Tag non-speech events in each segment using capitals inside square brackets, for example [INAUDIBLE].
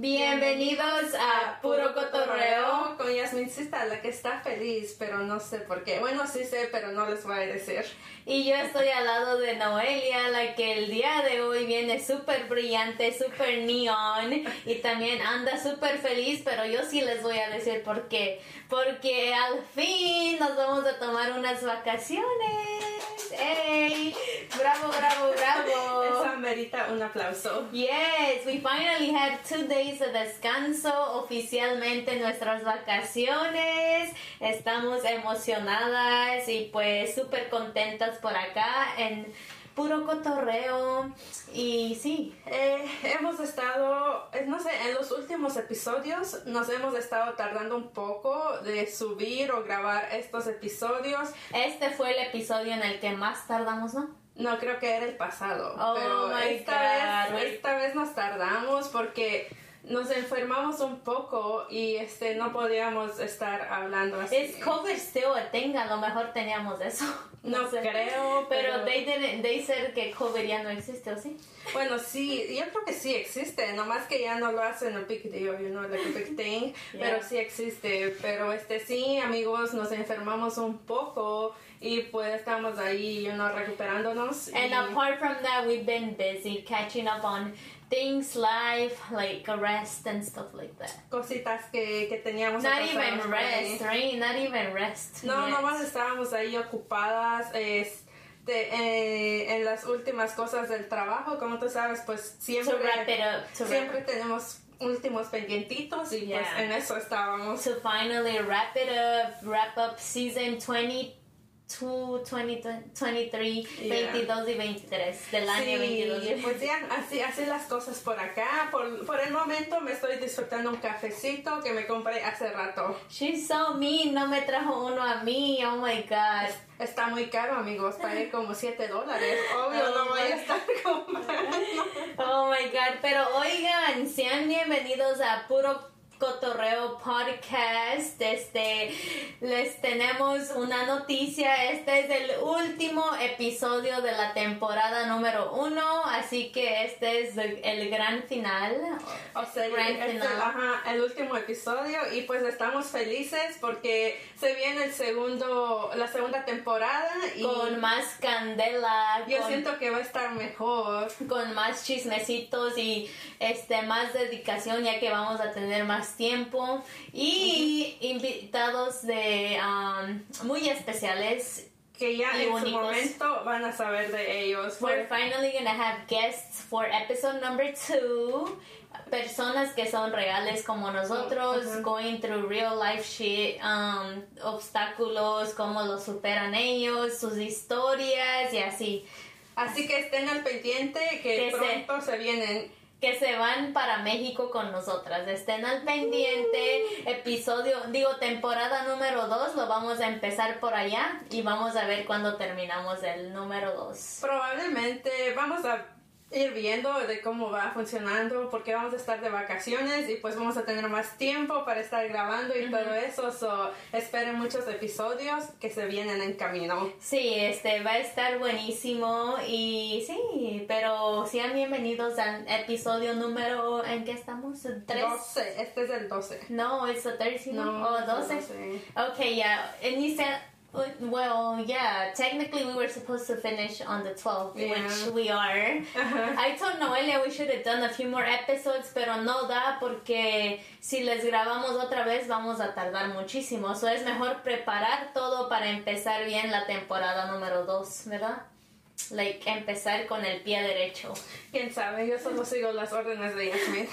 Bienvenidos a Puro Cotorreo. con Yasmincita, la que está feliz, pero no sé por qué. Bueno, sí sé, pero no les voy a decir. Y yo estoy al lado de Noelia, la que el día de hoy viene súper brillante, súper neon y también anda súper feliz, pero yo sí les voy a decir por qué. Porque al fin nos vamos a tomar unas vacaciones. ¡Ey! ¡Bravo, bravo, bravo! Eso amerita un aplauso. Yes, we finally had two days de descanso, oficialmente nuestras vacaciones. Estamos emocionadas y pues súper contentas por acá en puro cotorreo. Y sí, Eh, hemos estado, eh, no sé, en los últimos episodios nos hemos estado tardando un poco de subir o grabar estos episodios. este fue el episodio en el que más tardamos, ¿no? No, creo que era el pasado. Oh pero esta, God, vez, esta vez nos tardamos porque nos enfermamos un poco y este no podíamos estar hablando así. Es COVID still a thing, a lo mejor teníamos eso. No [LAUGHS] sé. creo, Pero pero- they, didn't, they said que COVID ya no existe, ¿o sí? Bueno, sí, yo creo que sí existe, nomás que ya no lo hacen a big deal, you know, like a big thing, Yeah. pero sí existe. Pero este sí, amigos, nos enfermamos un poco y pues estamos ahí, you know, recuperándonos. And y- apart from that, we've been busy catching up on things, life, like rest and stuff like that. cositas que, que teníamos. Not even rest, right? Not even rest. No, yet. nomás estábamos ahí ocupadas este, eh, en las últimas cosas del trabajo, como tú sabes, pues siempre, up, siempre tenemos últimos pendientitos y Yeah. pues en eso estábamos. To finally wrap it up, wrap up season 22, 20, 23, Yeah. 22 y 23 del año Sí, 22 y pues ya, así, así las cosas por acá. Por, por el momento me estoy disfrutando un cafecito que me compré hace rato. She's so mean, no me trajo uno a mí, oh my god. Está muy caro, amigos, pagué como 7 dólares. Obvio, Oh no voy a estar comprando. Oh my god, pero oigan, sean bienvenidos a Puro Cotorreo Podcast. Este, les tenemos una noticia. Este es el último episodio de la temporada número uno, así que este es el, el gran final. O sea, Grand este es el, final. ajá, el último episodio y pues estamos felices porque se viene el segundo, la segunda temporada y Con más candela, yo con, siento que va a estar mejor. con más chismecitos y este más dedicación ya que vamos a tener más tiempo y invitados de um, muy especiales Que ya Y en su únicos. momento van a saber de ellos. We're finally gonna have guests for episode number two. Personas que son reales como nosotros, Ajá. going through real life shit, um, obstáculos, cómo los superan ellos, sus historias y así. Así que estén al pendiente que, Que se- pronto se vienen. Que se van para México con nosotras. Estén al pendiente. Episodio, digo, temporada número 2, lo vamos a empezar por allá y vamos a ver cuándo terminamos el número 2. Probablemente vamos a ir viendo de cómo va funcionando porque vamos a estar de vacaciones y pues vamos a tener más tiempo para estar grabando y todo eso. So, esperen muchos episodios que se vienen en camino. Sí, este va a estar buenísimo y sí, pero sean bienvenidos al episodio número en que estamos, 3. 12, este es el 12. No, it's a 13, no, oh, it's 12. 12. Okay, yeah, said, well, yeah, technically we were supposed to finish on the 12th, Yeah. which we are. I told Noelia we should have done a few more episodes, pero no da porque si les grabamos otra vez vamos a tardar muchísimo. So es mejor preparar todo para empezar bien la temporada número 2, ¿verdad? Like, empezar con el pie derecho. Quién sabe, yo solo sigo las órdenes de Yasmin.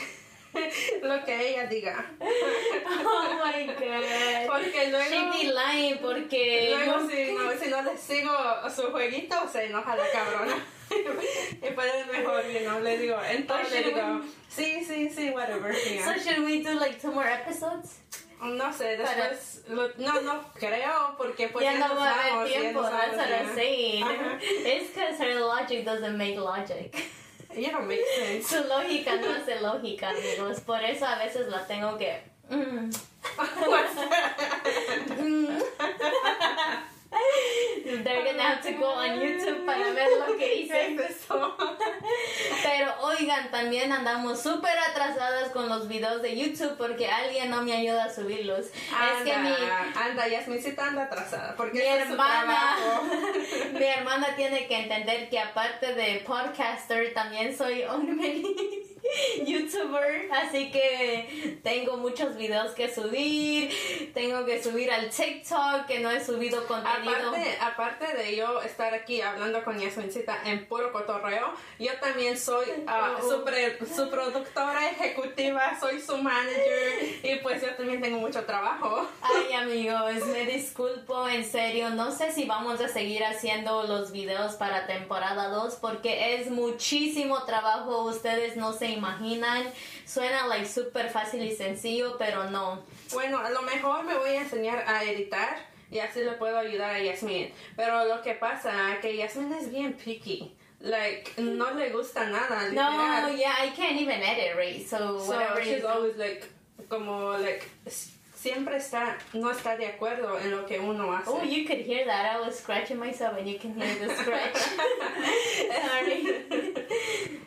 [LAUGHS] Lo que ella diga. Oh my god. Porque luego. She be lying porque... Luego, si no, si no le sigo su jueguito, se enoja la cabrona. [LAUGHS] y es mejor, you know, le digo, entonces le digo, sí, sí, sí, whatever. yeah. So should we do like two more episodes? No sé, después, lo- no, no creo, porque pues ya ya, no va a haber tiempo, that's what I'm saying. It's because her logic doesn't make logic. You don't make sense. Su lógica no hace lógica, amigos. Por eso a veces la tengo que... mm. [LAUGHS] [LAUGHS] They're gonna have to go on YouTube para ver lo que [LAUGHS] ¿Qué hice. Pero oigan, también andamos súper atrasadas con los videos de YouTube porque alguien no me ayuda a subirlos. Anda, es que mi, anda, Yasmincita anda atrasada. Porque mi hermana, [LAUGHS] mi hermana tiene que entender que aparte de podcaster, también soy [LAUGHS] mini [LAUGHS] youtuber, así que tengo muchos videos que subir, tengo que subir al TikTok, que no he subido contenido. Aparte, aparte de yo estar aquí hablando con Yasmincita en puro cotorreo, yo también soy Oh. su, pre- su productora ejecutiva, soy su manager y pues yo también tengo mucho trabajo. Ay amigos, me disculpo, en serio, no sé si vamos a seguir haciendo los videos para temporada 2 porque es muchísimo trabajo, ustedes no se imaginan, suena like súper fácil y sencillo, pero no. Bueno, a lo mejor me voy a enseñar a editar y así le puedo ayudar a Yasmin. Pero lo que pasa es que Yasmin es bien picky. Like, no le gusta nada. No, literal. yeah, I can't even edit, right? So, So whatever she's always like, como, like, siempre está, no está de acuerdo en lo que uno hace. Oh, you could hear that. I was scratching myself and you can hear the scratch. [LAUGHS] Sorry.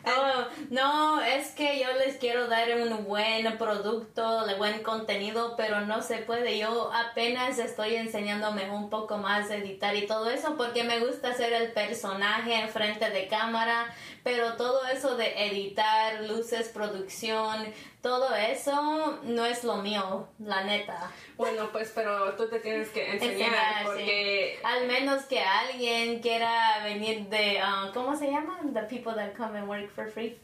Oh, no, es que yo les quiero dar un buen producto, de buen contenido, pero no se puede. Yo apenas estoy enseñándome un poco más a editar y todo eso porque me gusta hacer el personaje en frente de cámara, pero todo eso de editar, luces, producción, todo eso no es lo mío, la neta. Bueno, pues, pero tú te tienes que enseñar Enseñar, sí. porque Al menos que alguien quiera venir de, ah, ¿cómo se llama? The people that come and work for free.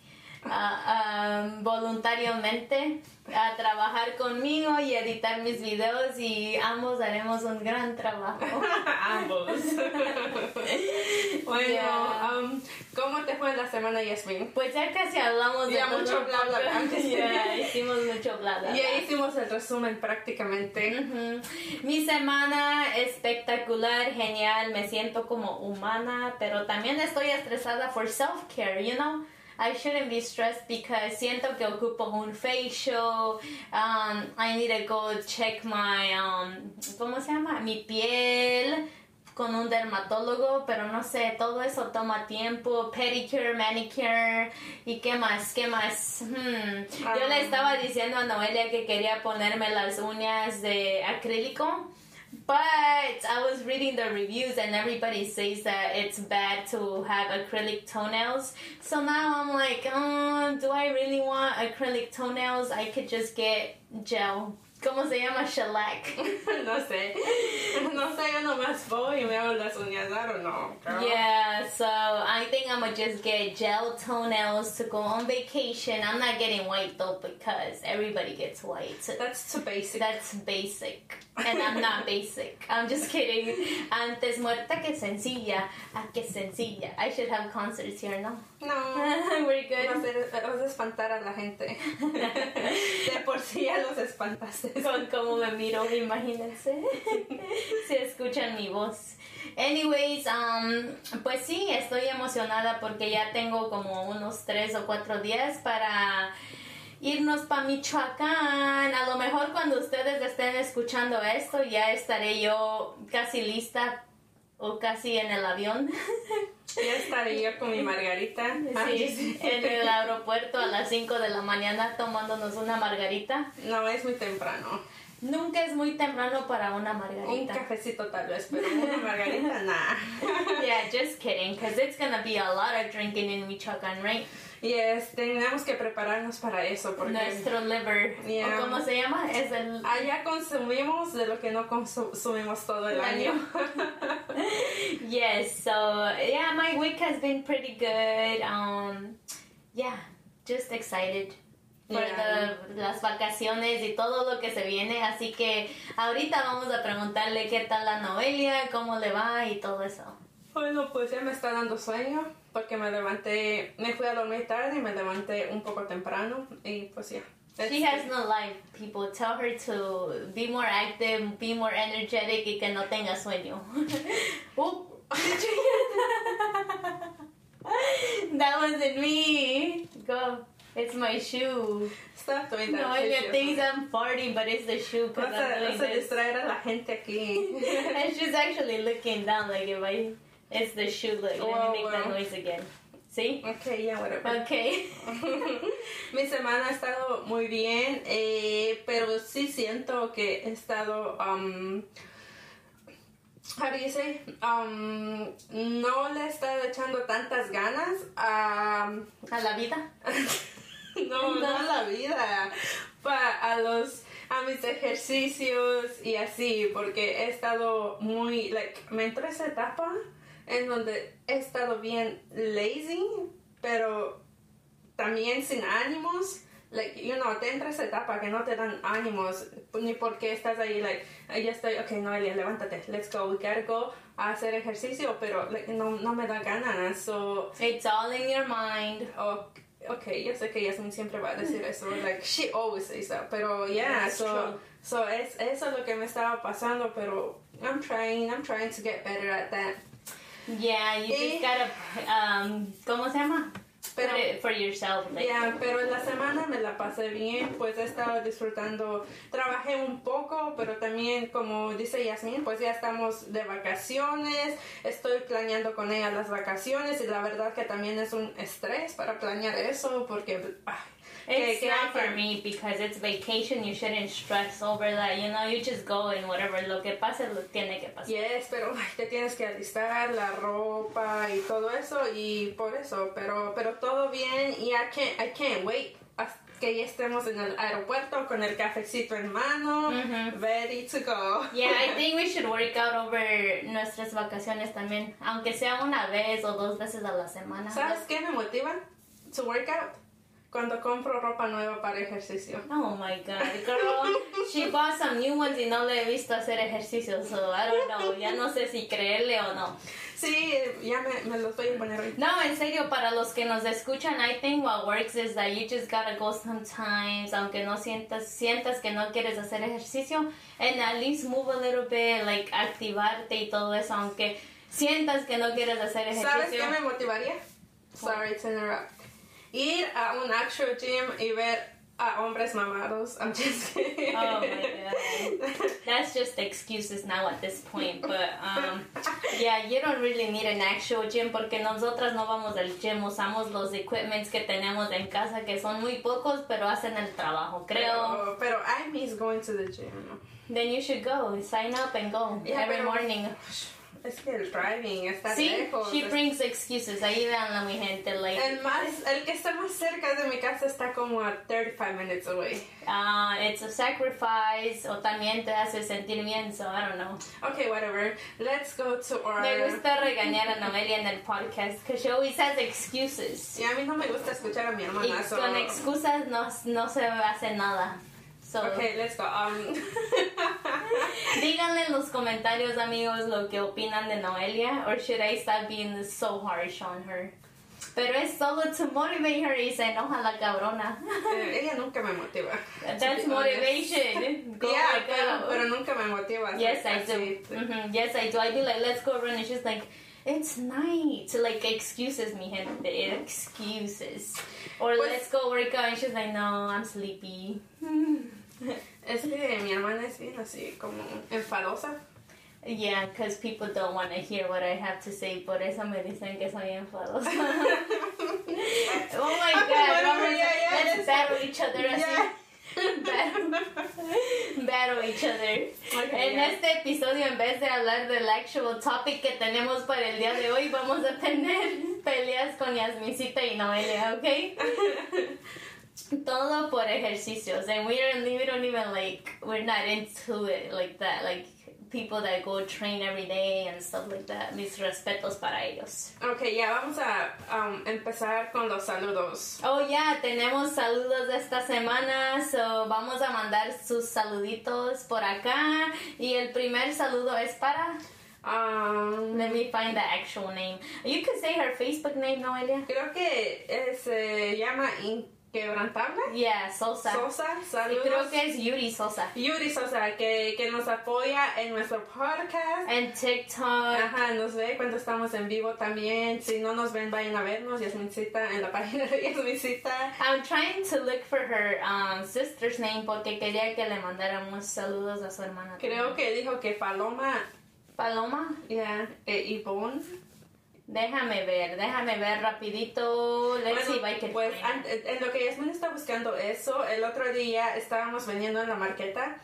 Ah, ah, voluntariamente a trabajar conmigo y editar mis videos y ambos haremos un gran trabajo. [LAUGHS] ambos. [LAUGHS] bueno, Yeah. um, ¿cómo te fue la semana, Yasmin? Pues ya casi hablamos Ya de mucho bla, bla, bla. [LAUGHS] Ya, hicimos mucho bla bla. Ya hicimos el resumen prácticamente. Ujú. Mi semana espectacular, genial, me siento como humana, pero también estoy estresada for self-care, you know? I shouldn't be stressed because siento que ocupo un facial. Um, I need to go check my, um, ¿cómo se llama? Mi piel con un dermatólogo, pero no sé, todo eso toma tiempo, pedicure, manicure y qué más, qué más. Hmm. Yo le Ah. estaba diciendo a Noelia que quería ponerme las uñas de acrílico. But I was reading the reviews and everybody says that it's bad to have acrylic toenails. So now I'm like, um, do I really want acrylic toenails? I could just get gel. ¿Cómo se llama? Shellac. [LAUGHS] no sé. No sé, yo nomás voy y me hago las uñas, I don't know. girl. Yeah, so I think I'm gonna just get gel toenails to go on vacation. I'm not getting white though because everybody gets white. That's too basic. That's basic. And I'm not [LAUGHS] basic. I'm just kidding. Antes muerta que sencilla. Ah, que sencilla. I should have concerts here, no? No. [LAUGHS] Vas a, good. vas a espantar a la gente. [LAUGHS] De por sí ya los espantaste. Con cómo me miro, imagínense. [LAUGHS] si escuchan mi voz. Anyways, um, pues sí, estoy emocionada porque ya tengo como unos tres o cuatro días para irnos para Michoacán. A lo mejor cuando ustedes estén escuchando esto ya estaré yo casi lista o casi en el avión. Ya estaré yo con mi margarita. Sí, en el aeropuerto a las 5 de la mañana tomándonos una margarita. No, es muy temprano. Nunca es muy temprano para una Un margarita. cafecito tal vez, pero una margarita, [LAUGHS] nah. Yeah, just kidding, because it's gonna be a lot of drinking in Michoacán, right? Yes, tenemos que prepararnos para eso porque Nuestro liver, Yeah. o cómo se llama, es el... allá consumimos de lo que no consumimos todo el año. [LAUGHS] Yes, so yeah, my week has been pretty good. Um, yeah, just excited for Yeah. the- las vacaciones y todo lo que se viene. Así que ahorita vamos a preguntarle qué tal la Noelia, cómo le va y todo eso. Bueno, pues ya me está dando sueño porque me levanté, me fui a dormir tarde y me levanté un poco temprano y pues ya. She has no life, people. Tell her to be more active, be more energetic y que no tenga sueño. [LAUGHS] Hear [LAUGHS] that? Wasn't me. Go. It's my shoe. Stop doing that. No, Dios thinks. I'm farting, but it's the shoe because Vas I'm doing vas a this. distraer a la gente aquí. [LAUGHS] and she's actually looking down like if I, it's the shoe. Like, let Wow, me make that wow. noise again. ¿Sí? Ok, ya, whatever. Ok. [LAUGHS] Mi semana ha estado muy bien, eh, pero sí siento que he estado, um, how do you say? Um, no le he estado echando tantas ganas a, ¿A la vida? [LAUGHS] no, no a la vida, pa- a los a mis ejercicios y así, porque he estado muy, like, me entró esa etapa en donde he estado bien lazy, pero también sin ánimos. Like, you know, te entra esa etapa que no te dan ánimos, ni porque estás ahí, like, "Ay, ya estoy, ok, Noelia, levántate, let's go, we gotta go a hacer ejercicio, pero like, no, no me da ganas, so, It's all in your mind. oh, ok, yo sé que Yasmin siempre va a decir [LAUGHS] eso, like, she always says that, pero yeah, That's so, true. so es, eso es lo que me estaba pasando, pero I'm trying, I'm trying to get better at that. Yeah, you Eh. just gotta, um, ¿cómo se llama? Pero- for yourself. like- Ya, pero en la semana me la pasé bien, pues he estado disfrutando, trabajé un poco, pero también como dice Yasmin, pues ya estamos de vacaciones, estoy planeando con ella las vacaciones y la verdad que también es un estrés para planear eso porque... ay, It's que not que- for me because it's vacation. You shouldn't stress over that. You know, you just go and whatever lo que pase lo tiene que pasar. Yes, pero ay, te tienes que alistar la ropa y todo eso y por eso, pero pero todo bien y I can't, I can't wait hasta que ya estemos en el aeropuerto con el cafecito en mano, Ujú. ready to go. Yeah, I [LAUGHS] think we should work out over nuestras vacaciones también, aunque sea una vez o dos veces a la semana. ¿Sabes qué me motiva? To work out. Cuando compro ropa nueva para ejercicio. Oh my god, girl. She bought some new ones y no le he visto hacer ejercicio, so I don't know. Ya no sé si creerle o no. Sí, ya me, me los voy a poner. No, en serio, para los que nos escuchan, I think what works is that you just gotta go sometimes, aunque no sientas, sientas que no quieres hacer ejercicio, and at least move a little bit, like activarte y todo eso, aunque sientas que no quieres hacer ejercicio. ¿Sabes qué me motivaría? Sorry to interrupt. Ir a un actual gym y ver a hombres mamados. I'm just kidding. Oh my god. That's just excuses now at this point, but um, yeah, you don't really need an actual gym porque nosotras no vamos al gym, usamos los equipments que tenemos en casa que son muy pocos, pero hacen el trabajo, creo. Pero, pero I miss going to the gym. Then you should go, sign up and go Yeah, every pero- morning. Es que el driving está See, lejos. she brings excuses. Ahí veanla mi gente, like, el, más, el que está más cerca de mi casa está como a 35 minutes away. uh, it's a sacrifice o también te hace sentir bien, so I don't know. Okay, whatever. Let's go to our... Me gusta regañar a Noelia en el podcast because she always has excuses. Y a mí no me gusta escuchar a mi Y hermana. so- con excusas no, no se hace nada. So, Okay, let's go. Um, [LAUGHS] díganle en los comentarios, amigos, lo que opinan de Noelia. Or should I stop being so harsh on her? Pero es solo to motivate her y se enoja la cabrona. eh, ella nunca me motiva. That's motivation. [LAUGHS] Go yeah, pero, pero nunca me motiva. Yes, I do. Mhm, Yes, I do. I be like, let's go run. And she's like, it's night. Like, excuses, mi gente. Excuses. Or Pues- let's go work out. And she's like, no, I'm sleepy. [LAUGHS] [LAUGHS] Es que mi hermana es bien así, como enfadosa. Yeah, because people don't want to hear what I have to say. Por eso me dicen que soy enfadosa. [LAUGHS] [LAUGHS] oh my Okay, god. whatever, vamos a- yeah, yeah, let's battle each other así. Yeah. battle, battle each other. Okay, en este episodio, en vez de hablar del actual topic que tenemos para el día de hoy, vamos a tener peleas con Yasmincita y Noelia, ¿ok? Todo por ejercicios. And we don't, we don't even like, we're not into it like that. Like, people that go train every day and stuff like that. Mis respetos para ellos. Ok, ya vamos a um, empezar con los saludos. Oh, ya, tenemos saludos de esta semana, so vamos a mandar sus saluditos por acá. Y el primer saludo es para. Um, Let me find the actual name. You could say her Facebook name, Noelia. creo que eh, se llama Inquebrantable. Yeah, Sosa. Sosa, saludos. creo que es Yuri Sosa. Yuri Sosa, que, que nos apoya en nuestro podcast. En TikTok. Ajá, nos ve cuando estamos en vivo también. Si no nos ven, vayan a vernos. Yasmincita en la [LAUGHS] página de Yasmincita. I'm trying to look for her um, sister's name porque quería que le mandáramos saludos a su hermana. Creo que dijo que Paloma, Paloma. ya, eh, Ivonne. Déjame ver, déjame ver rapidito. Let's see if I can pues en lo que Yasmin está buscando eso, el otro día estábamos vendiendo en la marqueta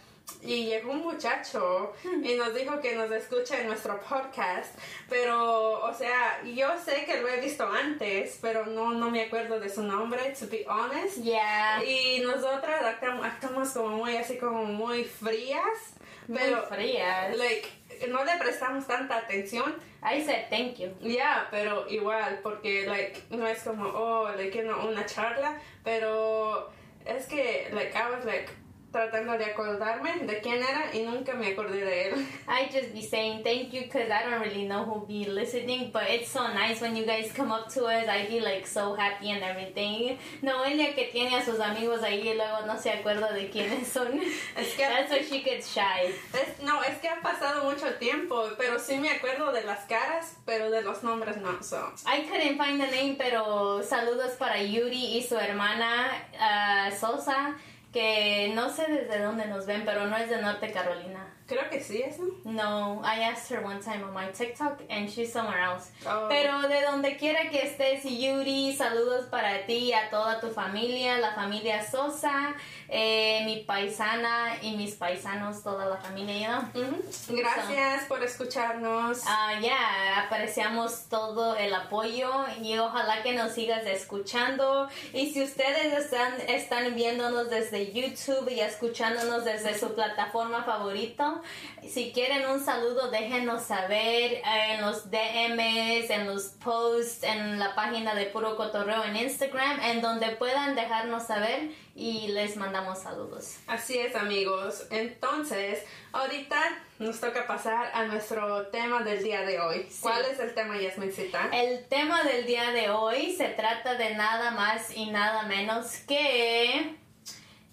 y llegó un muchacho [LAUGHS] y nos dijo que nos escucha en nuestro podcast, pero, o sea, yo sé que lo he visto antes, pero no, no me acuerdo de su nombre, to be honest. Yeah. Y nosotras actuamos, actuamos como muy así, como muy frías, Muy pero, frías. like, no le prestamos tanta atención. I said thank you. Ya, pero igual, porque, like, no es como, oh, like, you know, una charla, pero es que, like, I was, like, tratando de acordarme de quién era y nunca me acordé de él. I just be saying thank you because I don't really know who be listening, but it's so nice when you guys come up to us. I be like so happy and everything. Noelia que tiene a sus amigos ahí y luego no se acuerda de quiénes son. Es que- That's why she gets shy. Es- no, es que ha pasado mucho tiempo, pero sí me acuerdo de las caras, pero de los nombres no, so. I couldn't find the name, pero saludos para Yuri y su hermana ah, Sosa, que no sé desde dónde nos ven, pero no es de Norte Carolina. Creo que sí, eso. No, I asked her one time on my TikTok and she's somewhere else. Oh. Pero de donde quiera que estés, Yuri, saludos para ti, a toda tu familia, la familia Sosa, eh, mi paisana y mis paisanos, toda la familia, you know? Ujú. Gracias por escucharnos. Ah, ya, apreciamos todo el apoyo y ojalá que nos sigas escuchando. Y si ustedes están, están viéndonos desde YouTube y escuchándonos desde su plataforma favorito, si quieren un saludo, déjenos saber en los DMs, en los posts, en la página de Puro Cotorreo en Instagram, en donde puedan dejarnos saber y les mandamos saludos. Así es, amigos. Entonces, ahorita nos toca pasar a nuestro tema del día de hoy. ¿Cuál es el tema, Yasmincita? El tema del día de hoy se trata de nada más y nada menos que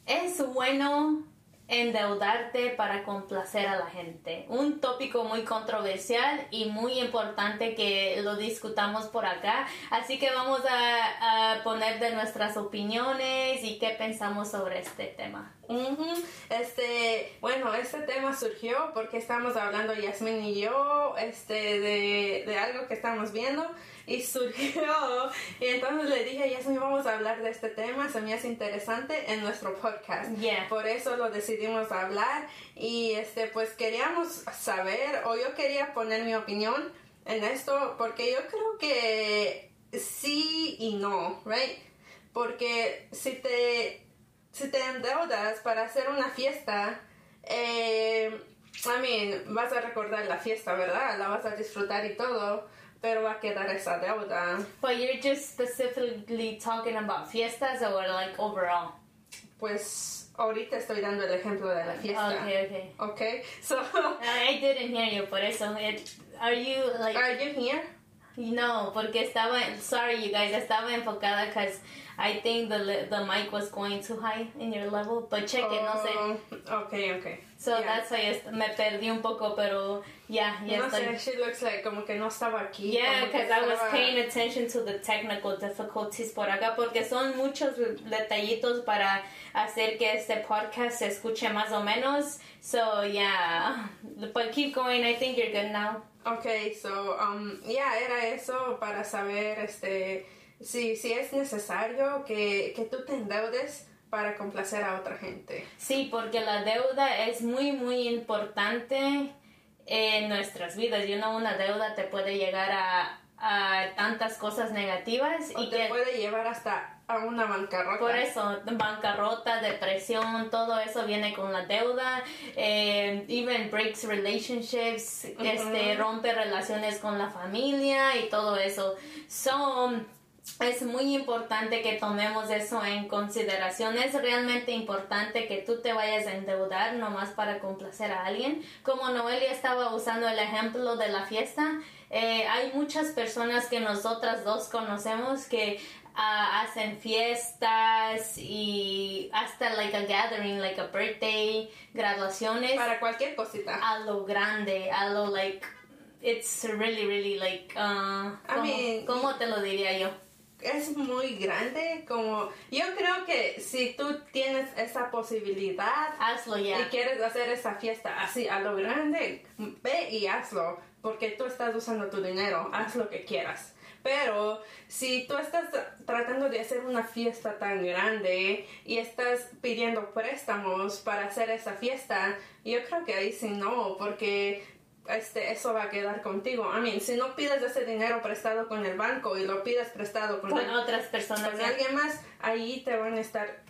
es bueno endeudarte para complacer a la gente. Un tópico muy controversial y muy importante que lo discutamos por acá. Así que vamos a, a poner de nuestras opiniones y qué pensamos sobre este tema. Ujú. Este, bueno, este tema surgió porque estamos hablando Yasmin y yo, este, de, de algo que estamos viendo y [LAUGHS] surgió y entonces le dije Yasmin vamos a hablar de este tema, se me hace interesante en nuestro podcast. Yeah. Por eso lo decidimos hablar y este, pues queríamos saber o yo quería poner mi opinión en esto porque yo creo que sí y no, right? Porque si te si te endeudas para hacer una fiesta, eh, I mean, vas a recordar la fiesta, ¿verdad? La vas a disfrutar y todo, pero va a quedar esa deuda. But you're just specifically talking about fiestas or like overall? Pues ahorita estoy dando el ejemplo de la fiesta. Okay, okay. Okay, so [LAUGHS] I didn't hear you, por eso. It, are you like are you here? No? Porque estaba sorry, you guys. Estaba enfocada because I think the the mic was going too high in your level. But check it, no sé. Oh, Okay, okay. So Yeah. that's why est- me perdí un poco, pero yeah, ya no sé, she looks like como que no estaba aquí. Yeah, because I was paying attention to the technical difficulties por acá, porque son muchos detallitos para hacer que este podcast se escuche más o menos. So, yeah. But keep going, I think you're good now. Ok, so, um, ya era eso para saber este, si, si es necesario que, que tú te endeudes para complacer a otra gente. Sí, porque la deuda es muy, muy importante en nuestras vidas. Y no una deuda te puede llegar a, a tantas cosas negativas O y te que puede llevar hasta a una bancarrota. Por eso, bancarrota, depresión, todo eso viene con la deuda. Eh, even breaks relationships, este, rompe relaciones con la familia y todo eso. So, es muy importante que tomemos eso en consideración. Es realmente importante que tú te vayas a endeudar nomás para complacer a alguien. Como Noelia estaba usando el ejemplo de la fiesta, eh, hay muchas personas que nosotras dos conocemos que hacen fiestas y hasta like a gathering, like a birthday, graduaciones Para cualquier cosita. a lo grande, a lo like it's really really like uh, I ¿cómo, mean, cómo te lo diría yo? es muy grande, como yo creo que si tú tienes esa posibilidad Hazlo ya. y quieres hacer esa fiesta así a lo grande, ve y hazlo, porque tú estás usando tu dinero, haz lo que quieras. Pero si tú estás tratando de hacer una fiesta tan grande y estás pidiendo préstamos para hacer esa fiesta, yo creo que ahí sí no, porque este, eso va a quedar contigo. I mean, si no pides ese dinero prestado con el banco y lo pides prestado con, Con el- otras personas. con alguien más, ahí te van a estar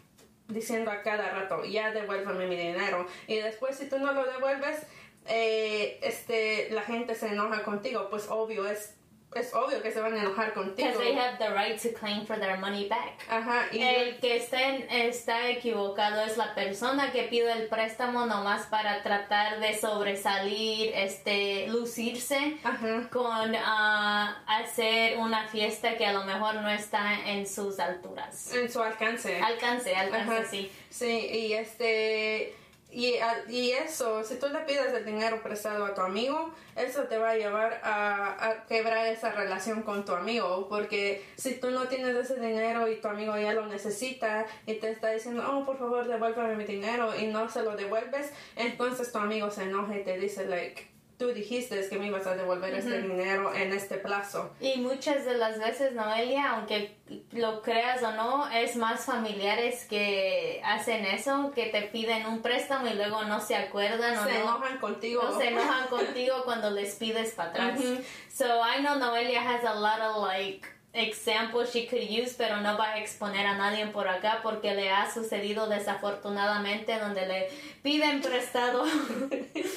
diciendo a cada rato, ya devuélveme mi dinero. Y después si tú no lo devuelves, eh, este, la gente se enoja contigo. Pues obvio, es, es obvio que se van a enojar contigo. Because they have the right to claim for their money back. Ajá, y El que está, en- está equivocado es la persona que pide el préstamo nomás para tratar de sobresalir, este, lucirse Ajá. con ah, hacer una fiesta que a lo mejor no está en sus alturas. en su alcance. Alcance, alcance, Ajá. sí. Sí, y este y, y eso, si tú le pides el dinero prestado a tu amigo, eso te va a llevar a, a quebrar esa relación con tu amigo, porque si tú no tienes ese dinero y tu amigo ya lo necesita y te está diciendo, oh, por favor, devuélveme mi dinero y no se lo devuelves, entonces tu amigo se enoja y te dice, like, tú dijiste que me ibas a devolver este dinero en este plazo. Y muchas de las veces, Noelia, aunque lo creas o no, es más familiares que hacen eso, que te piden un préstamo y luego no se acuerdan o Se no. enojan contigo. No se [LAUGHS] enojan contigo cuando les pides para atrás. Ujú. So I know Noelia has a lot of like examples she could use, pero no va a exponer a nadie por acá porque le ha sucedido desafortunadamente donde le piden prestado,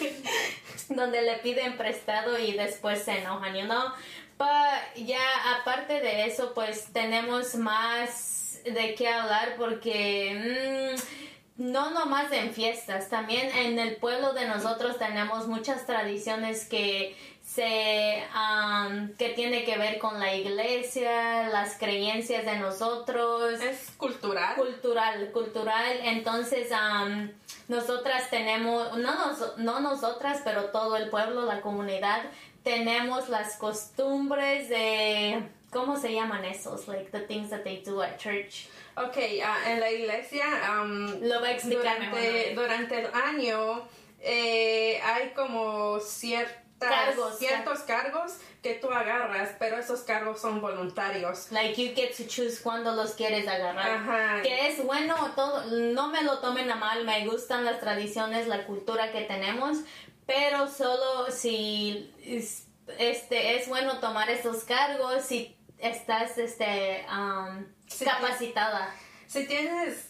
[LAUGHS] donde le piden prestado y después se enojan, you know. But ya aparte de eso, pues tenemos más de qué hablar porque mm, no nomás en fiestas, también en el pueblo de nosotros tenemos muchas tradiciones que se um, que tiene que ver con la iglesia, las creencias de nosotros Es cultural. cultural, cultural. Entonces, am, nosotras tenemos, no, nos- no nosotras, pero todo el pueblo, la comunidad, tenemos las costumbres de, ¿cómo se llaman esos? Like the things that they do at church. Ok, ah, en la iglesia, am, Lo va a explicar durante, mejor. durante el año eh, hay como ciertas, Cargos, ciertos cargos que tú agarras, pero esos cargos son voluntarios. Like you get to choose cuándo los quieres agarrar. Ajá. Que es bueno, todo, no me lo tomen a mal, me gustan las tradiciones, la cultura que tenemos, pero solo si es- este es bueno tomar esos cargos si estás este um, Sí. capacitada. Si tienes,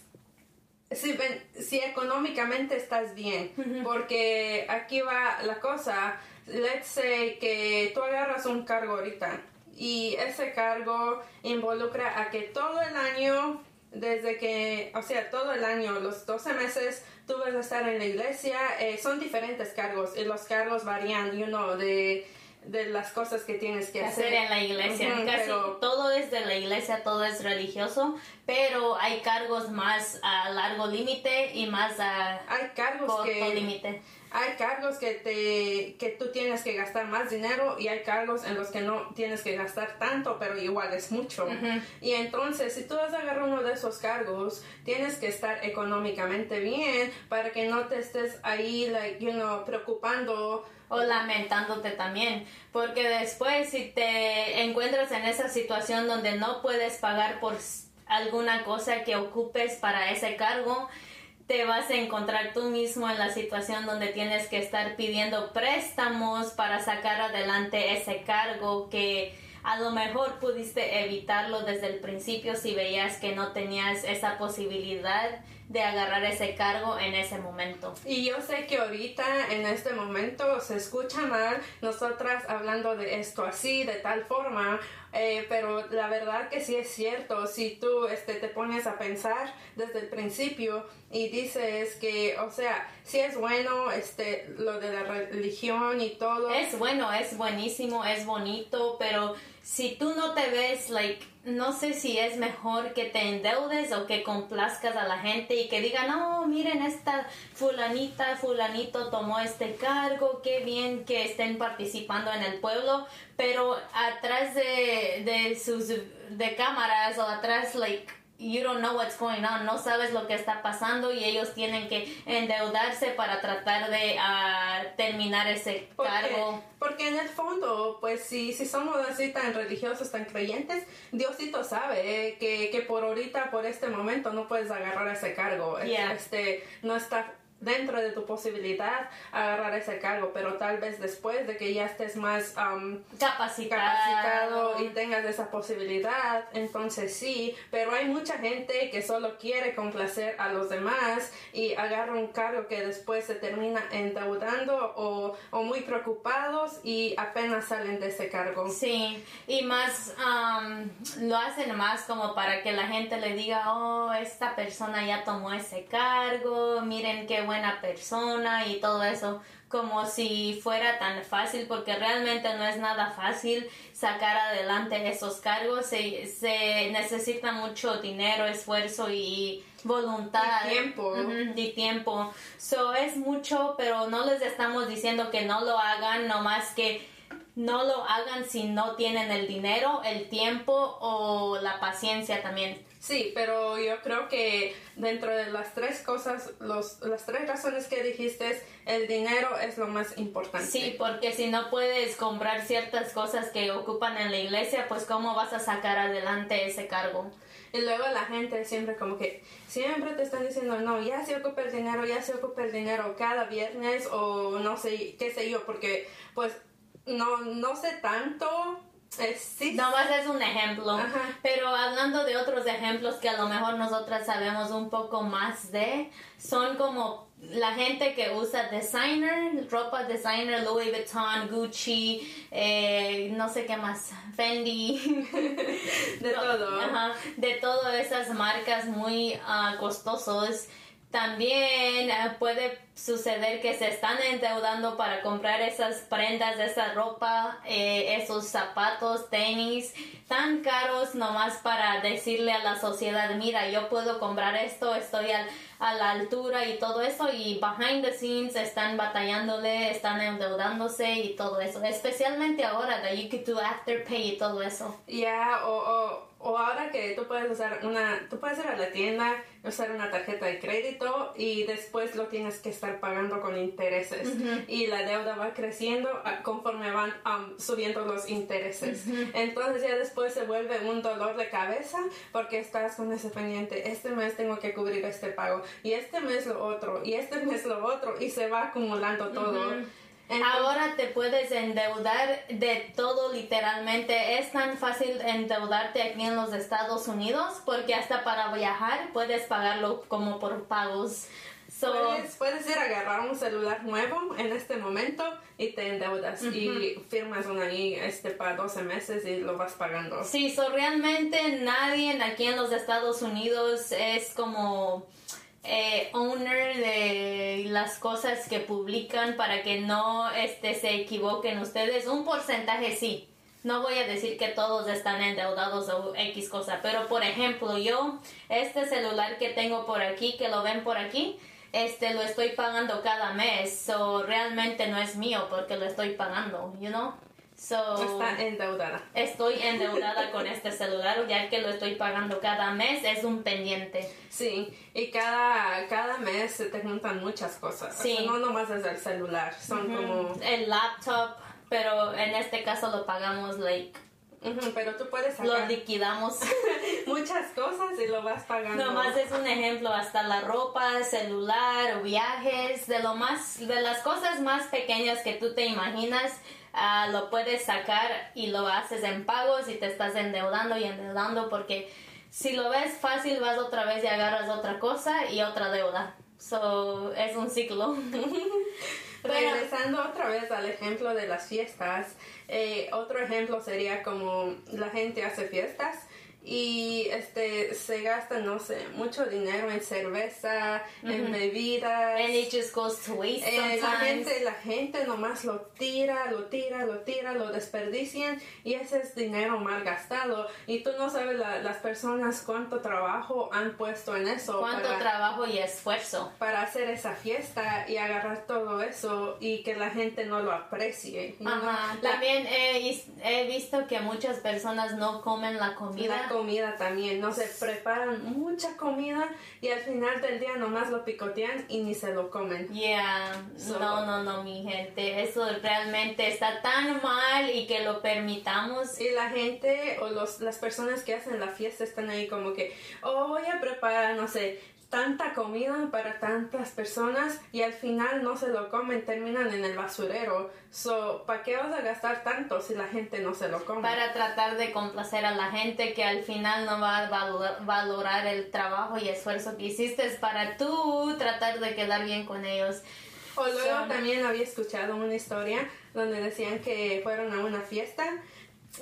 si, si económicamente estás bien, porque aquí va la cosa, let's say que tú agarras un cargo ahorita y ese cargo involucra a que todo el año, desde que, o sea, todo el año, los 12 meses, tú vas a estar en la iglesia, eh, son diferentes cargos y los cargos varían, you know, de, de las cosas que tienes que hacer. hacer en la iglesia. Ujú, Casi pero- todo es de la iglesia, todo es religioso, pero hay cargos más a largo límite y más a hay cargos corto que límite. Hay cargos que te que tú tienes que gastar más dinero y hay cargos en los que no tienes que gastar tanto pero igual es mucho. Y entonces si tú vas a agarrar uno de esos cargos tienes que estar económicamente bien para que no te estés ahí like you know preocupando o lamentándote también, porque después si te encuentras en esa situación donde no puedes pagar por alguna cosa que ocupes para ese cargo, te vas a encontrar tú mismo en la situación donde tienes que estar pidiendo préstamos para sacar adelante ese cargo que a lo mejor pudiste evitarlo desde el principio si veías que no tenías esa posibilidad de agarrar ese cargo en ese momento. Y yo sé que ahorita, en este momento, se escucha mal nosotras hablando de esto así, de tal forma, eh, pero la verdad que sí es cierto, si tú este, te pones a pensar desde el principio y dices que, o sea, sí es bueno este, lo de la religión y todo. Es bueno, es buenísimo, es bonito, pero si tú no te ves, like, no sé si es mejor que te endeudes o que complazcas a la gente y que digan, no, miren, esta fulanita, fulanito tomó este cargo, qué bien que estén participando en el pueblo, pero atrás de, de sus, de cámaras o atrás, like, you don't know what's going on, no sabes lo que está pasando y ellos tienen que endeudarse para tratar de ah, terminar ese cargo. Porque en el fondo, pues si, si somos así tan religiosos, tan creyentes, Diosito sabe eh, que, que por ahorita, por este momento, no puedes agarrar ese cargo. Este, no está dentro de tu posibilidad agarrar ese cargo, pero tal vez después de que ya estés más um, capacitado. y tengas esa posibilidad, entonces sí, pero hay mucha gente que solo quiere complacer a los demás y agarra un cargo que después se termina endeudando o, o muy preocupados y apenas salen de ese cargo. Sí, y más um, lo hacen más como para que la gente le diga, oh, esta persona ya tomó ese cargo, miren qué buena persona y todo eso, como si fuera tan fácil, porque realmente no es nada fácil sacar adelante esos cargos, se, se necesita mucho dinero, esfuerzo y voluntad. Y tiempo. y tiempo. So es mucho, pero no les estamos diciendo que no lo hagan, no más que no lo hagan si no tienen el dinero, el tiempo o la paciencia también. Sí, pero yo creo que dentro de las tres cosas, los, las tres razones que dijiste, el dinero es lo más importante. Sí, porque si no puedes comprar ciertas cosas que ocupan en la iglesia, pues cómo vas a sacar adelante ese cargo. Y luego la gente siempre como que, siempre te están diciendo, no, ya se ocupa el dinero, ya se ocupa el dinero cada viernes o no sé, qué sé yo, porque pues no, no sé tanto eh, sí. Nomás es un ejemplo. Pero hablando de otros ejemplos que a lo mejor nosotras sabemos un poco más de, son como la gente que usa designer, ropa designer, Louis Vuitton, Gucci, eh, no sé qué más, Fendi, [LAUGHS] de todo. de todas esas marcas muy uh, costosos también eh, puede suceder que se están endeudando para comprar esas prendas, esa ropa, eh, esos zapatos, tenis tan caros nomás para decirle a la sociedad, mira, yo puedo comprar esto, estoy a la altura y todo eso y behind the scenes están batallándole, están endeudándose y todo eso, especialmente ahora de you could do afterpay y todo eso. Ya, o, o ahora que tú puedes usar una, tú puedes ir a la tienda, usar una tarjeta de crédito y después lo tienes que estar pagando con intereses. Y la deuda va creciendo conforme van um, subiendo los intereses. Entonces ya después se vuelve un dolor de cabeza porque estás con ese pendiente, este mes tengo que cubrir este pago y este mes lo otro y este mes lo otro y se va acumulando todo. Ahora te puedes endeudar de todo literalmente. Es tan fácil endeudarte aquí en los Estados Unidos porque hasta para viajar puedes pagarlo como por pagos. puedes, puedes, ir a agarrar un celular nuevo en este momento y te endeudas y firmas una ahí este, para 12 meses y lo vas pagando. Sí, so realmente nadie aquí en los Estados Unidos es como eh, owner de las cosas que publican para que no este, se equivoquen ustedes. Un porcentaje sí. No voy a decir que todos están endeudados o X cosa, pero por ejemplo, yo, este celular que tengo por aquí, que lo ven por aquí, este lo estoy pagando cada mes, o realmente no es mío porque lo estoy pagando, you know? Está endeudada. Estoy endeudada con este celular, ya que lo estoy pagando cada mes, es un pendiente. Sí, y cada, cada mes se te juntan muchas cosas. Sí. no nomás es el celular, son como... El laptop, pero en este caso lo pagamos, like... pero tú puedes sacar Lo liquidamos. [LAUGHS] muchas cosas y lo vas pagando. Nomás es un ejemplo, hasta la ropa, celular, viajes, de lo más, de las cosas más pequeñas que tú te imaginas Ah, lo puedes sacar y lo haces en pagos y te estás endeudando y endeudando porque si lo ves fácil vas otra vez y agarras otra cosa y otra deuda. So, es un ciclo. [LAUGHS] Regresando otra vez al ejemplo de las fiestas, eh, otro ejemplo sería como la gente hace fiestas y este se gasta no sé mucho dinero en cerveza en bebidas and it just goes to waste eh, la gente la gente nomás lo tira lo tira lo tira lo desperdician y ese es dinero mal gastado y tú no sabes la- las personas cuánto trabajo han puesto en eso cuánto para, trabajo y esfuerzo para hacer esa fiesta y agarrar todo eso y que la gente no lo aprecie? Ajá. También he, he visto que muchas personas no comen la comida. Comida también, no se preparan mucha comida y al final del día nomás lo picotean y ni se lo comen. Yeah, So- no, no, no, mi gente, eso realmente está tan mal y que lo permitamos. Y la gente o los, las personas que hacen la fiesta están ahí como que, oh, voy a preparar, no sé, tanta comida para tantas personas y al final no se lo comen, terminan en el basurero. So, ¿para qué vas a gastar tanto si la gente no se lo come? Para tratar de complacer a la gente que al final no va a valor- valorar el trabajo y esfuerzo que hiciste para tú tratar de quedar bien con ellos. O luego también había escuchado una historia donde decían que fueron a una fiesta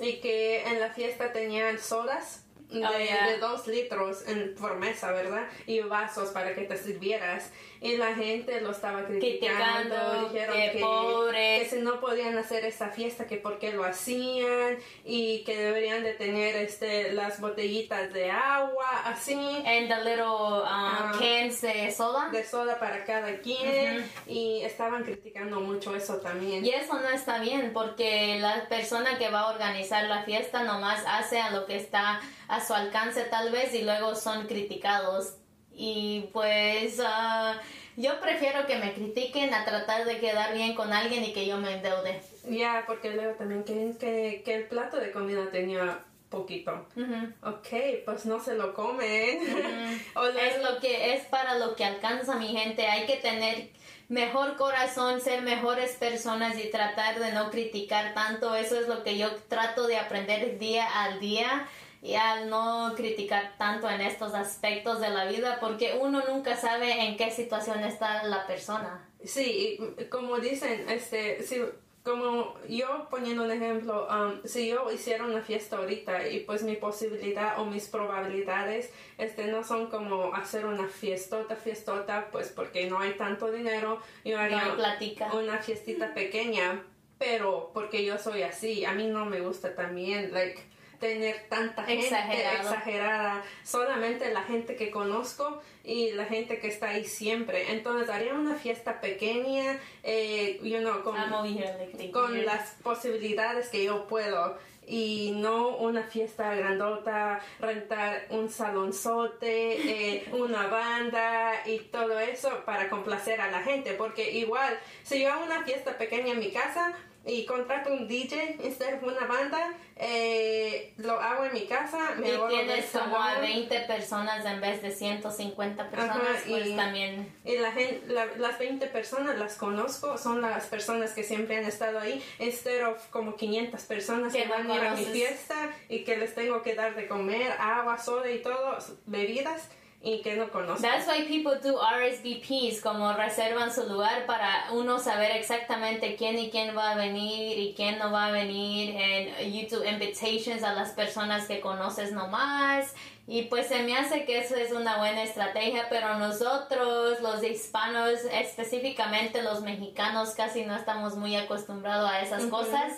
y que en la fiesta tenían sodas de, Oh, yeah. de dos litros en, por mesa, ¿verdad? Y vasos para que te sirvieras. Y la gente lo estaba criticando, Criticando, dijeron que que, pobres. que si no podían hacer esa fiesta, que por qué lo hacían y que deberían de tener este las botellitas de agua, así. And the little um, cans de soda. de soda para cada quien y estaban criticando mucho eso también. Y eso no está bien porque la persona que va a organizar la fiesta nomás hace a lo que está a su alcance tal vez y luego son criticados. Y pues ah, yo prefiero que me critiquen a tratar de quedar bien con alguien y que yo me endeude. Ya, porque luego también que, que, que el plato de comida tenía poquito. Ujú. Ok, pues no se lo comen. [LAUGHS] o Es lo que es para lo que alcanza mi gente. Hay que tener mejor corazón, ser mejores personas y tratar de no criticar tanto. Eso es lo que yo trato de aprender día al día y al no criticar tanto en estos aspectos de la vida porque uno nunca sabe en qué situación está la persona. Sí, y como dicen, este, sí, como yo poniendo un ejemplo, um, si yo hiciera una fiesta ahorita y pues mi posibilidad o mis probabilidades este, no son como hacer una fiestota, fiestota, pues porque no hay tanto dinero, yo No haría hay platica. una fiestita pequeña, pero porque yo soy así, a mí no me gusta también, like, tener tanta gente Exagerado. exagerada, solamente la gente que conozco y la gente que está ahí siempre. Entonces haría una fiesta pequeña, eh, you know, con, here con las posibilidades que yo puedo y no una fiesta grandota, rentar un salonzote, eh, una banda y todo eso para complacer a la gente, porque igual si yo hago una fiesta pequeña en mi casa y contrato un DJ instead de una banda, eh, lo hago en mi casa, me y tienes como a salón. 20 personas en vez de 150 personas, Ajá, pues y- también Y la gente, la- las 20 personas las conozco, son las personas que siempre han estado ahí, instead of como 500 personas Que van a ir a mi fiesta y que les tengo que dar de comer, agua, soda y todo, bebidas, y que no conozco. That's why people do RSVPs, como reservan su lugar para uno saber exactamente quién y quién va a venir y quién no va a venir. And you do invitations a las personas que conoces nomás. Y pues se me hace que eso es una buena estrategia, pero nosotros, los hispanos, específicamente los mexicanos, casi no estamos muy acostumbrados a esas cosas.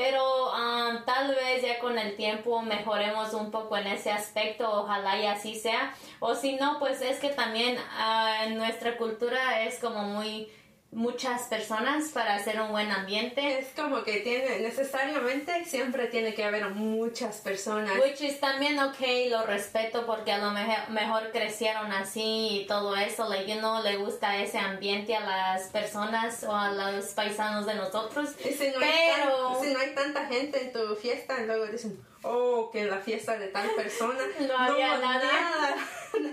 Pero um, tal vez ya con el tiempo mejoremos un poco en ese aspecto, ojalá y así sea. O si no, pues es que también ah, en nuestra cultura es como muy muchas personas para hacer un buen ambiente. Es como que tiene, necesariamente siempre tiene que haber muchas personas. Which is también ok, lo respeto porque a lo mejor, mejor crecieron así y todo eso, like, you know, le gusta ese ambiente a las personas o a los paisanos de nosotros. Y si no, Pero- tan- si no hay tanta gente en tu fiesta, luego dicen, oh, que la fiesta de tal persona [LAUGHS] No había hubo nadie. nada,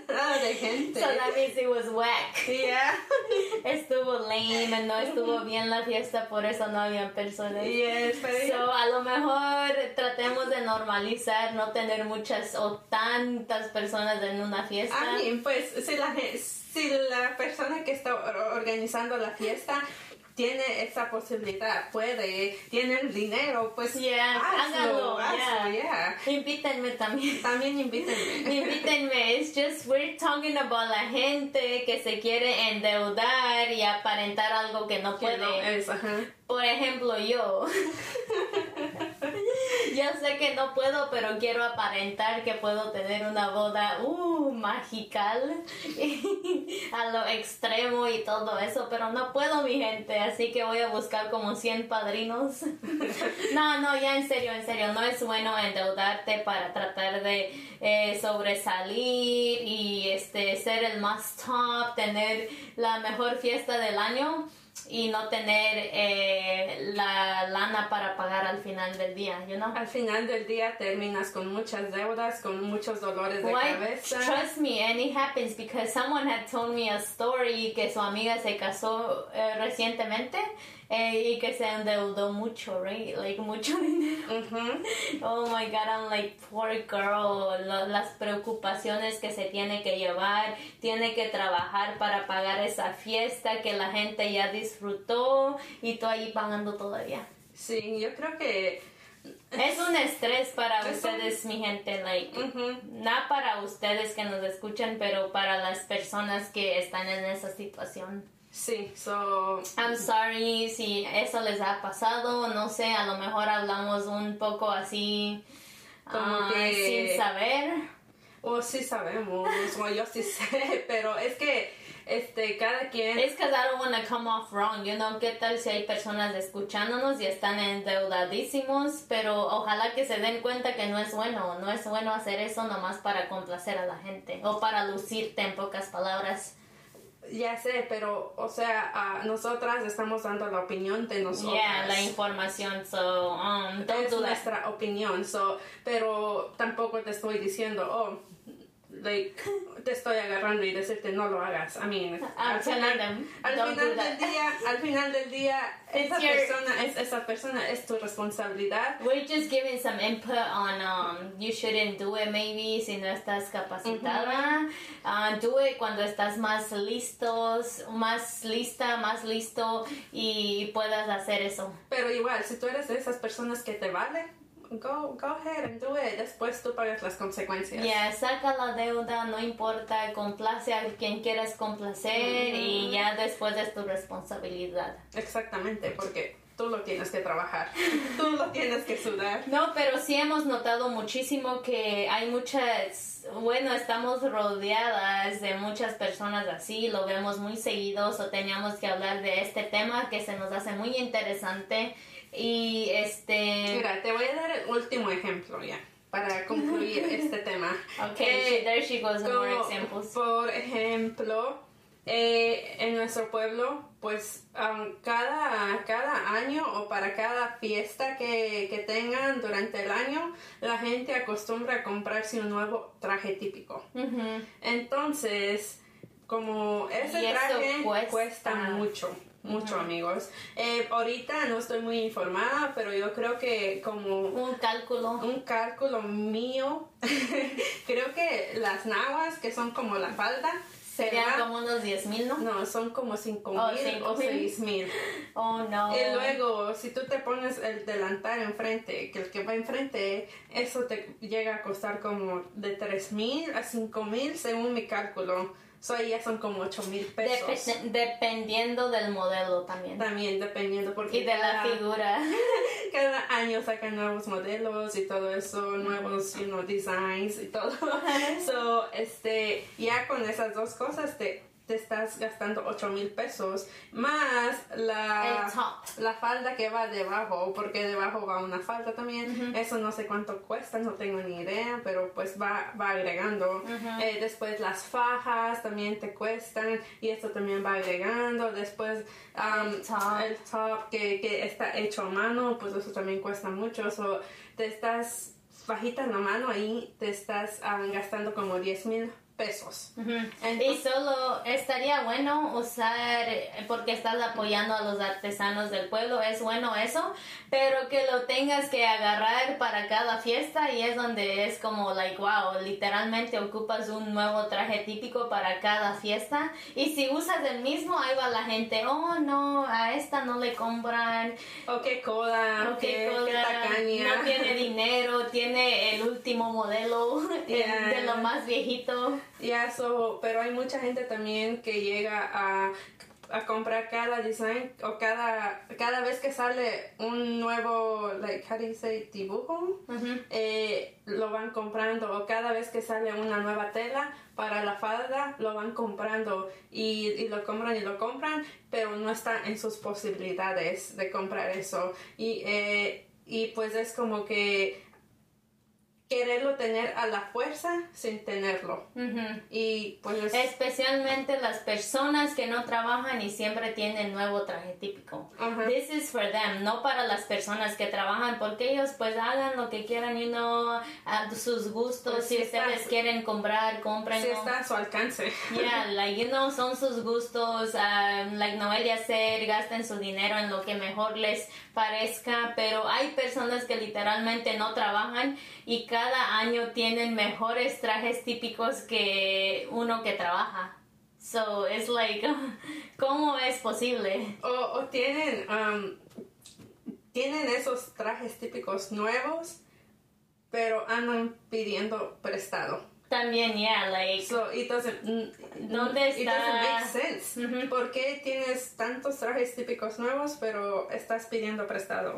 nada de gente. So that means it was whack. Yeah. [LAUGHS] Estuvo lame, no estuvo bien la fiesta, por eso no habían personas. Yes, pero So, a lo mejor tratemos de normalizar, no tener muchas o tantas personas en una fiesta. I mean, pues si la, si la persona que está or- organizando la fiesta tiene esa posibilidad, puede, tiene el dinero, pues Yeah, hazlo, hágalo, hazlo, yeah. yeah. Invítenme también. También invítenme. [LAUGHS] Invítenme, it's just we're talking about la gente que se quiere endeudar y aparentar algo que no Que puede. no es. Por ejemplo, yo. [LAUGHS] [LAUGHS] yo sé que no puedo, pero quiero aparentar que puedo tener una boda uh, magical [LAUGHS] a lo extremo y todo eso, pero no puedo, mi gente, así que voy a buscar como 100 padrinos. [LAUGHS] no, no, ya en serio, en serio, no es bueno endeudarte para tratar de eh, sobresalir y este ser el más top, tener la mejor fiesta del año y no tener eh, la lana para pagar al final del día, you know? Al final del día terminas con muchas deudas, con muchos dolores de Why? cabeza. Trust me, and it happens because someone had told me a story que su amiga se casó eh, recientemente eh, y que se endeudó mucho, right? Like mucho [LAUGHS] dinero. Ujú. Oh my god, I'm like, poor girl. Las preocupaciones que se tiene que llevar, tiene que trabajar para pagar esa fiesta que la gente ya disfrutó y tú ahí pagando todavía. Sí, yo creo que... Es un estrés para Es un- ustedes, mi gente, like, Ujú. no para ustedes que nos escuchan, pero para las personas que están en esa situación. Sí, so... I'm sorry si eso les ha pasado, no sé, a lo mejor hablamos un poco así Como ah, que- sin saber. O sí sabemos, o [LAUGHS] yo sí sé, pero es que este cada quien... Es because I don't want to come off wrong, you know, qué tal si hay personas escuchándonos y están endeudadísimos, pero ojalá que se den cuenta que no es bueno, no es bueno hacer eso nomás para complacer a la gente o para lucirte en pocas palabras. Ya sé, pero, o sea, a nosotras estamos dando la opinión de nosotras. Yeah, la información, so um, don't es do nuestra opinión, so, pero tampoco te estoy diciendo, oh, like, te estoy agarrando y decirte no lo hagas. I mean, I'm al final, al final del día, al final del día, [LAUGHS] esa your- persona es esa persona es tu responsabilidad. We're just giving some input on um, you shouldn't do it maybe si no estás capacitada. Uh, do it cuando estás más listos, más lista, más listo y puedas hacer eso. Pero igual, si tú eres de esas personas que te vale, go, go ahead and do it. Después tú pagas las consecuencias. Ya, saca la deuda, no importa, complace a quien quieras complacer y ya después es tu responsabilidad. Exactamente, porque tú lo tienes que trabajar, [LAUGHS] tú lo tienes que sudar. No, pero sí hemos notado muchísimo que hay muchas, bueno, estamos rodeadas de muchas personas así, lo vemos muy seguidos o teníamos que hablar de este tema que se nos hace muy interesante y este... Mira, te voy a dar el último ejemplo ya, para concluir [LAUGHS] este tema. Ok, Eh, there she goes with more como, examples. Por ejemplo, eh, en nuestro pueblo, pues um, cada, cada año o para cada fiesta que, que tengan durante el año, la gente acostumbra a comprarse un nuevo traje típico. Entonces, como ese traje cuesta. cuesta, mucho, mucho amigos. Eh, ahorita no estoy muy informada, pero yo creo que como Un cálculo. un cálculo mío, [LAUGHS] creo que las naguas, que son como la falda, Serían como unos 10 mil, ¿no? No, son como 5 Oh, mil o mil. 6 mil. Oh, no. Y luego, si tú te pones el delantal enfrente, que el que va enfrente, eso te llega a costar como de 3 mil a 5 mil según mi cálculo. So, ahí ya son como 8 mil pesos. Dep- dependiendo del modelo también. También dependiendo porque Y de la cada- figura. [LAUGHS] cada año sacan nuevos modelos y todo eso, nuevos, you know, designs y todo. so, este, ya con esas dos cosas te, te estás gastando 8 mil pesos más la, El top. la falda que va debajo, porque debajo va una falda también. Eso no sé cuánto cuesta, no tengo ni idea, pero pues va, va agregando. Eh, después las fajas también te cuestan y esto también va agregando. Después um, El top. el top que, que está hecho a mano, pues eso también cuesta mucho. So, te estás bajita en la mano ahí, te estás ah, gastando como 10 mil pesos. y solo estaría bueno usar, porque estás apoyando a los artesanos del pueblo, es bueno eso, pero que lo tengas que agarrar para cada fiesta y es donde es como, like, wow, literalmente ocupas un nuevo traje típico para cada fiesta. Y si usas el mismo, ahí va la gente, oh no, a esta no le compran. O qué coda, o qué, tacaña. No tiene dinero, tiene el último modelo [LAUGHS] de lo más viejito. Ya, pero hay mucha gente también que llega a a comprar cada design o cada cada vez que sale un nuevo like how do you say dibujo eh, lo van comprando o cada vez que sale una nueva tela para la falda lo van comprando y, y lo compran y lo compran pero no está en sus posibilidades de comprar eso. Y eh, y pues es como que quererlo tener a la fuerza sin tenerlo. Y pues especialmente las personas que no trabajan y siempre tienen nuevo traje típico. This is for them, no para las personas que trabajan porque ellos pues hagan lo que quieran, you know, a sus gustos, pues si, ustedes quieren comprar, compren. Si está a su alcance. [LAUGHS] Yeah, like you know, son sus gustos, um, like Noelia hacer, gasten su dinero en lo que mejor les parezca, pero hay personas que literalmente no trabajan y cada año tienen mejores trajes típicos que uno que trabaja. So it's like, [LAUGHS] ¿cómo es posible? O, tienen, um, tienen esos trajes típicos nuevos, pero andan pidiendo prestado. También, yeah, like. So it doesn't. ¿Dónde está? It doesn't make sense. ¿Por qué tienes tantos trajes típicos nuevos, pero estás pidiendo prestado?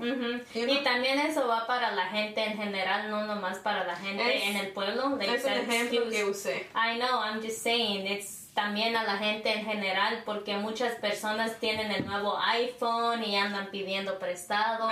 Y también eso va para la gente en general, no nomás para la gente en el pueblo. Like, es un ejemplo que usé. I know, I'm just saying, it's también a la gente en general porque muchas personas tienen el nuevo iPhone y andan pidiendo prestado.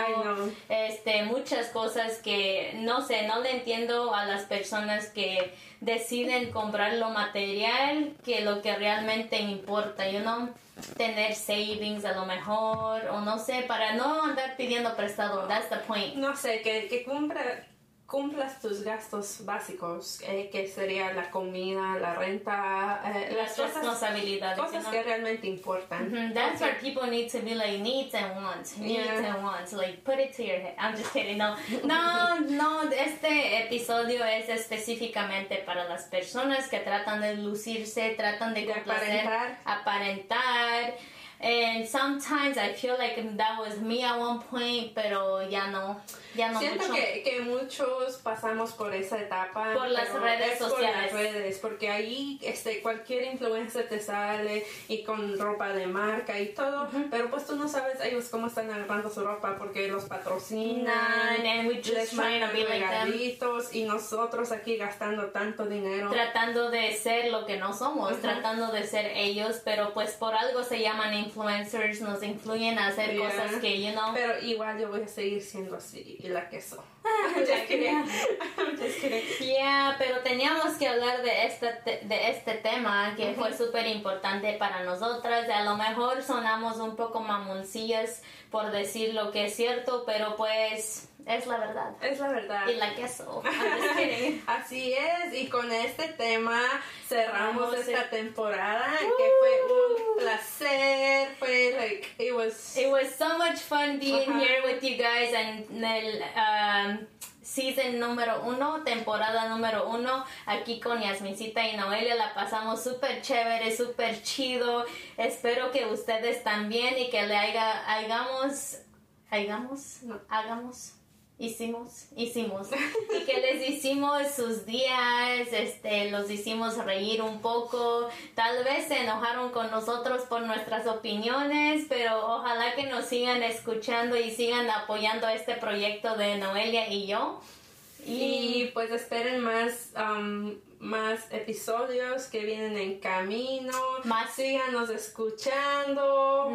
Este muchas cosas que no sé no le entiendo a las personas que deciden comprar lo material que lo que realmente importa you know tener savings a lo mejor o no sé para no andar pidiendo prestado that's the point. No sé que que compra cumplas tus gastos básicos, eh, que sería la comida, la renta, eh, las responsabilidades. Cosas que realmente importan. That's where people need to be like needs and wants, needs and wants. Like put it to your head. I'm just kidding. No, [LAUGHS] no, no. Este episodio es específicamente para las personas que tratan de lucirse, tratan de, aparentar. aparentar And sometimes I feel like that was me at one point, pero ya no, ya no Siento Que, que muchos pasamos por esa etapa. Por las redes sociales. Por las redes, porque ahí este, cualquier influencer te sale y con ropa de marca y todo, pero pues tú no sabes ellos cómo están agarrando su ropa porque los patrocinan, and we just les mandan regalitos y nosotros aquí gastando tanto dinero. Tratando de ser lo que no somos, tratando de ser ellos, pero pues por algo se llaman influencers nos influyen a hacer cosas que, you know. Pero igual yo voy a seguir siendo así y la queso. [LAUGHS] Yeah, pero teníamos que hablar de este, de este tema que fue súper importante para nosotras. A lo mejor sonamos un poco mamoncillas por decir lo que es cierto, pero pues es la verdad. Es la verdad. Y la queso. [LAUGHS] Así es. Y con este tema cerramos esta temporada que fue un placer. Fue like it was. It was so much fun being here with you guys and el um, season número uno, temporada número uno, aquí con Yasmincita y Noelia la pasamos súper chévere, súper chido. Espero que ustedes también y que le haya, hagamos, hagamos, hagamos hicimos, hicimos. [LAUGHS] y que les hicimos sus días, este, los hicimos reír un poco. Tal vez se enojaron con nosotros por nuestras opiniones, pero ojalá que nos sigan escuchando y sigan apoyando este proyecto de Noelia y yo. Y, pues esperen más um, más episodios que vienen en camino. Más síganos escuchando.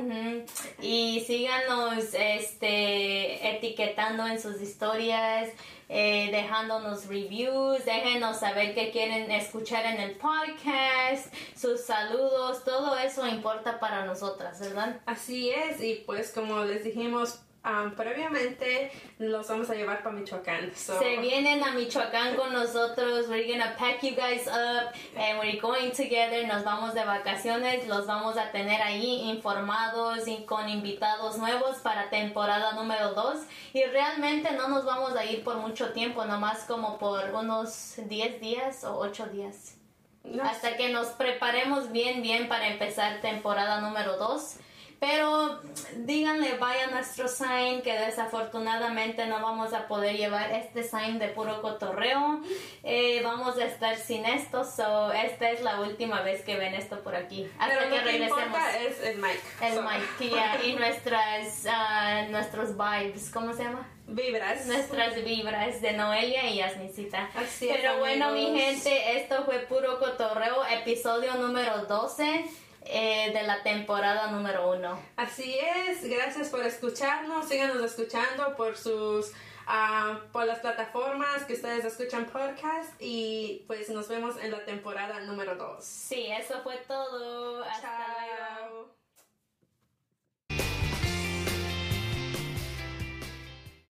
Y síganos este, etiquetando en sus historias, eh, dejándonos reviews, déjenos saber qué quieren escuchar en el podcast, sus saludos, todo eso importa para nosotras, ¿verdad? Así es, y pues como les dijimos um, previamente los vamos a llevar para Michoacán. So, Se vienen a Michoacán con nosotros. We're gonna pack you guys up and we're going together. Nos vamos de vacaciones. Los vamos a tener ahí informados y con invitados nuevos para temporada número 2. Y realmente no nos vamos a ir por mucho tiempo, nomás como por unos 10 días o 8 días. no Hasta que nos preparemos bien, bien para empezar temporada número 2. Pero díganle, vaya nuestro sign, que desafortunadamente no vamos a poder llevar este sign de puro cotorreo. Eh, vamos a estar sin esto, so esta es la última vez que ven esto por aquí. Hasta Pero que lo que regresemos. importa es el mic. El So, mic ya, y nuestras, ah, nuestros vibes, ¿cómo se llama? Vibras. nuestras vibras de Noelia y Yasmicita. Así es, Pero bueno, mi amigos. gente, esto fue puro cotorreo, episodio número 12 eh, de la temporada número 1. Así es, gracias por escucharnos, síganos escuchando por sus ah, por las plataformas que ustedes escuchan podcast y pues nos vemos en la temporada número 2. Sí, eso fue todo. Hasta Chao. luego.